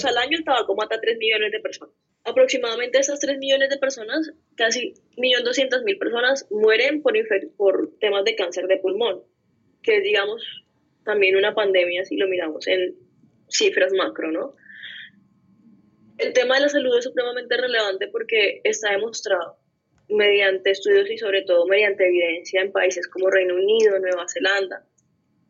sea, al año el tabaco mata a 3 millones de personas. Aproximadamente esas 3 millones de personas, casi 1.200.000 personas mueren por, por temas de cáncer de pulmón, que es, digamos, también una pandemia si lo miramos en cifras macro, ¿no? El tema de la salud es supremamente relevante porque está demostrado mediante estudios y sobre todo mediante evidencia en países como Reino Unido, Nueva Zelanda,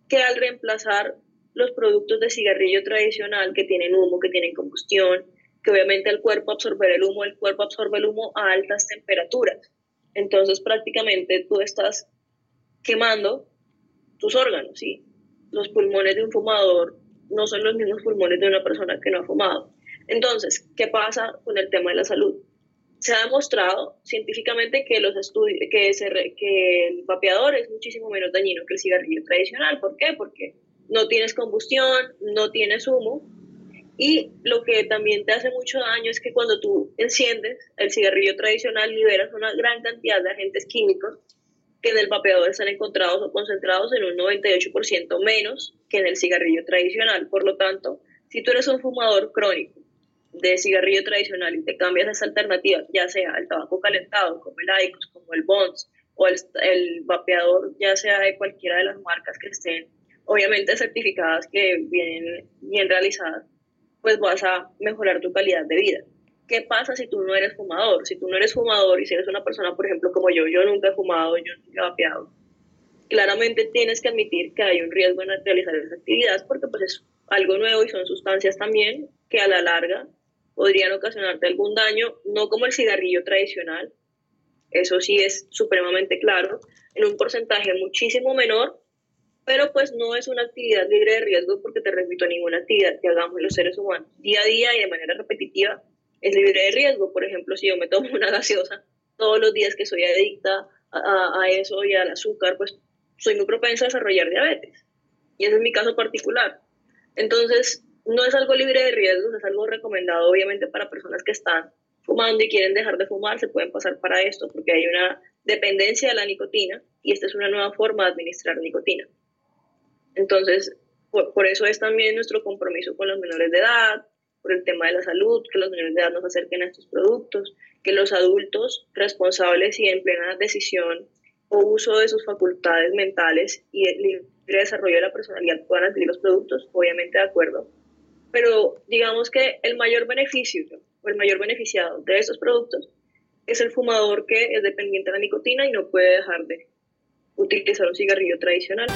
que al reemplazar los productos de cigarrillo tradicional que tienen humo, que tienen combustión, que obviamente el cuerpo absorbe el humo, el cuerpo absorbe el humo a altas temperaturas. Entonces prácticamente tú estás quemando tus órganos, ¿sí? Los pulmones de un fumador no son los mismos pulmones de una persona que no ha fumado. Entonces, ¿qué pasa con el tema de la salud? Se ha demostrado científicamente que, los que, que el vapeador es muchísimo menos dañino que el cigarrillo tradicional. ¿Por qué? Porque no tienes combustión, no tienes humo. Y lo que también te hace mucho daño es que cuando tú enciendes el cigarrillo tradicional liberas una gran cantidad de agentes químicos que en el vapeador están encontrados o concentrados en un 98% menos que en el cigarrillo tradicional. Por lo tanto, si tú eres un fumador crónico de cigarrillo tradicional y te cambias a esa alternativa, ya sea el tabaco calentado, como el ICOS, como el Bonds, o el, el vapeador, ya sea de cualquiera de las marcas que estén, obviamente certificadas que vienen bien realizadas, pues vas a mejorar tu calidad de vida. ¿Qué pasa si tú no eres fumador? Si tú no eres fumador y si eres una persona, por ejemplo, como yo, yo nunca he fumado, yo nunca he vapeado, claramente tienes que admitir que hay un riesgo en realizar esa actividad porque pues es algo nuevo y son sustancias también que a la larga podrían ocasionarte algún daño, no como el cigarrillo tradicional, eso sí es supremamente claro, en un porcentaje muchísimo menor, pero pues no es una actividad libre de riesgo porque te repito, ninguna actividad que hagamos los seres humanos día a día y de manera repetitiva es libre de riesgo. Por ejemplo, si yo me tomo una gaseosa todos los días que soy adicta a, a eso y al azúcar, pues soy muy propensa a desarrollar diabetes. Y ese es mi caso particular. Entonces, no es algo libre de riesgos, es algo recomendado obviamente para personas que están fumando y quieren dejar de fumar, se pueden pasar para esto porque hay una dependencia de la nicotina y esta es una nueva forma de administrar nicotina. Entonces, por, por, eso es también nuestro compromiso con los menores de edad, por el tema de la salud, que los menores de edad nos acerquen a estos productos, que los adultos responsables y en plena decisión o uso de sus facultades mentales y el desarrollo de la personalidad puedan adquirir los productos, obviamente de acuerdo. Pero digamos que el mayor beneficio o el mayor beneficiado de estos productos es el fumador que es dependiente de la nicotina y no puede dejar de utilizar un cigarrillo tradicional.